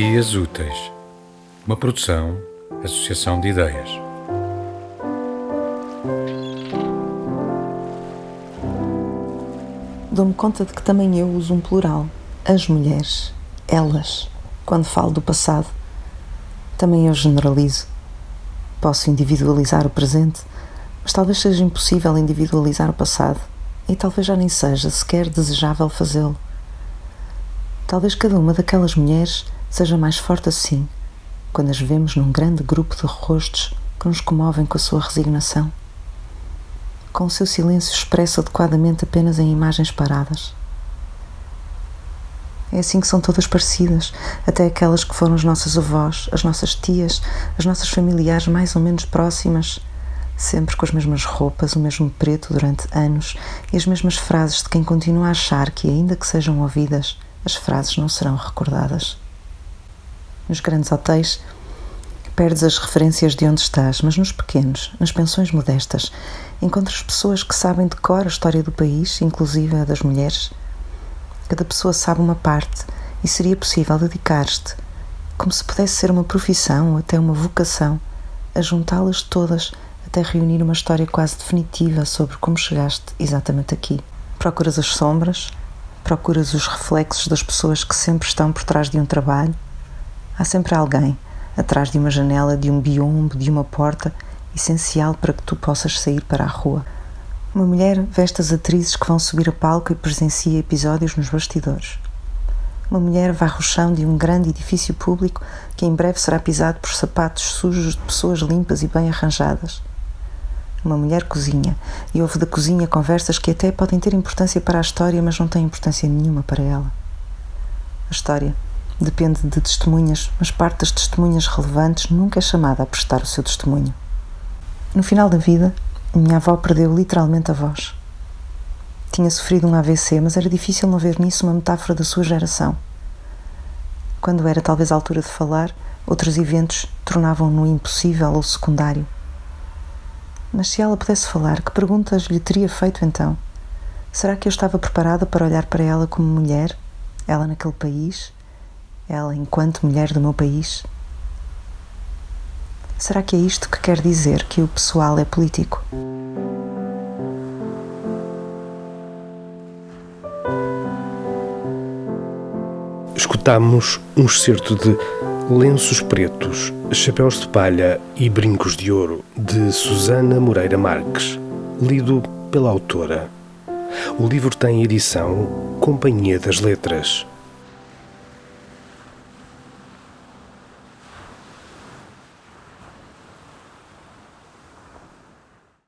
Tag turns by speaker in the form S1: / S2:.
S1: Dias Úteis, uma produção, associação de ideias.
S2: Dou-me conta de que também eu uso um plural, as mulheres, elas, quando falo do passado. Também eu generalizo. Posso individualizar o presente, mas talvez seja impossível individualizar o passado e talvez já nem seja sequer desejável fazê-lo. Talvez cada uma daquelas mulheres seja mais forte assim, quando as vemos num grande grupo de rostos que nos comovem com a sua resignação, com o seu silêncio expresso adequadamente apenas em imagens paradas. É assim que são todas parecidas, até aquelas que foram as nossas avós, as nossas tias, as nossas familiares mais ou menos próximas, sempre com as mesmas roupas, o mesmo preto durante anos e as mesmas frases de quem continua a achar que, ainda que sejam ouvidas, as frases não serão recordadas. Nos grandes hotéis, perdes as referências de onde estás, mas nos pequenos, nas pensões modestas, encontras pessoas que sabem de cor a história do país, inclusive a das mulheres. Cada pessoa sabe uma parte e seria possível dedicar-te, como se pudesse ser uma profissão ou até uma vocação, a juntá-las todas até reunir uma história quase definitiva sobre como chegaste exatamente aqui. Procuras as sombras, Procuras os reflexos das pessoas que sempre estão por trás de um trabalho? Há sempre alguém atrás de uma janela, de um biombo, de uma porta, essencial para que tu possas sair para a rua. Uma mulher veste as atrizes que vão subir a palco e presencia episódios nos bastidores. Uma mulher varre o chão de um grande edifício público que em breve será pisado por sapatos sujos de pessoas limpas e bem arranjadas. Uma mulher cozinha e ouve da cozinha conversas que até podem ter importância para a história, mas não têm importância nenhuma para ela. A história depende de testemunhas, mas parte das testemunhas relevantes nunca é chamada a prestar o seu testemunho. No final da vida, minha avó perdeu literalmente a voz. Tinha sofrido um AVC, mas era difícil não ver nisso uma metáfora da sua geração. Quando era talvez a altura de falar, outros eventos tornavam-no impossível ou secundário. Mas se ela pudesse falar, que perguntas lhe teria feito então? Será que eu estava preparada para olhar para ela como mulher? Ela naquele país? Ela enquanto mulher do meu país? Será que é isto que quer dizer que o pessoal é político?
S3: Escutamos um excerto de Lenços Pretos, Chapéus de Palha e Brincos de Ouro, de Susana Moreira Marques, lido pela autora. O livro tem edição Companhia das Letras.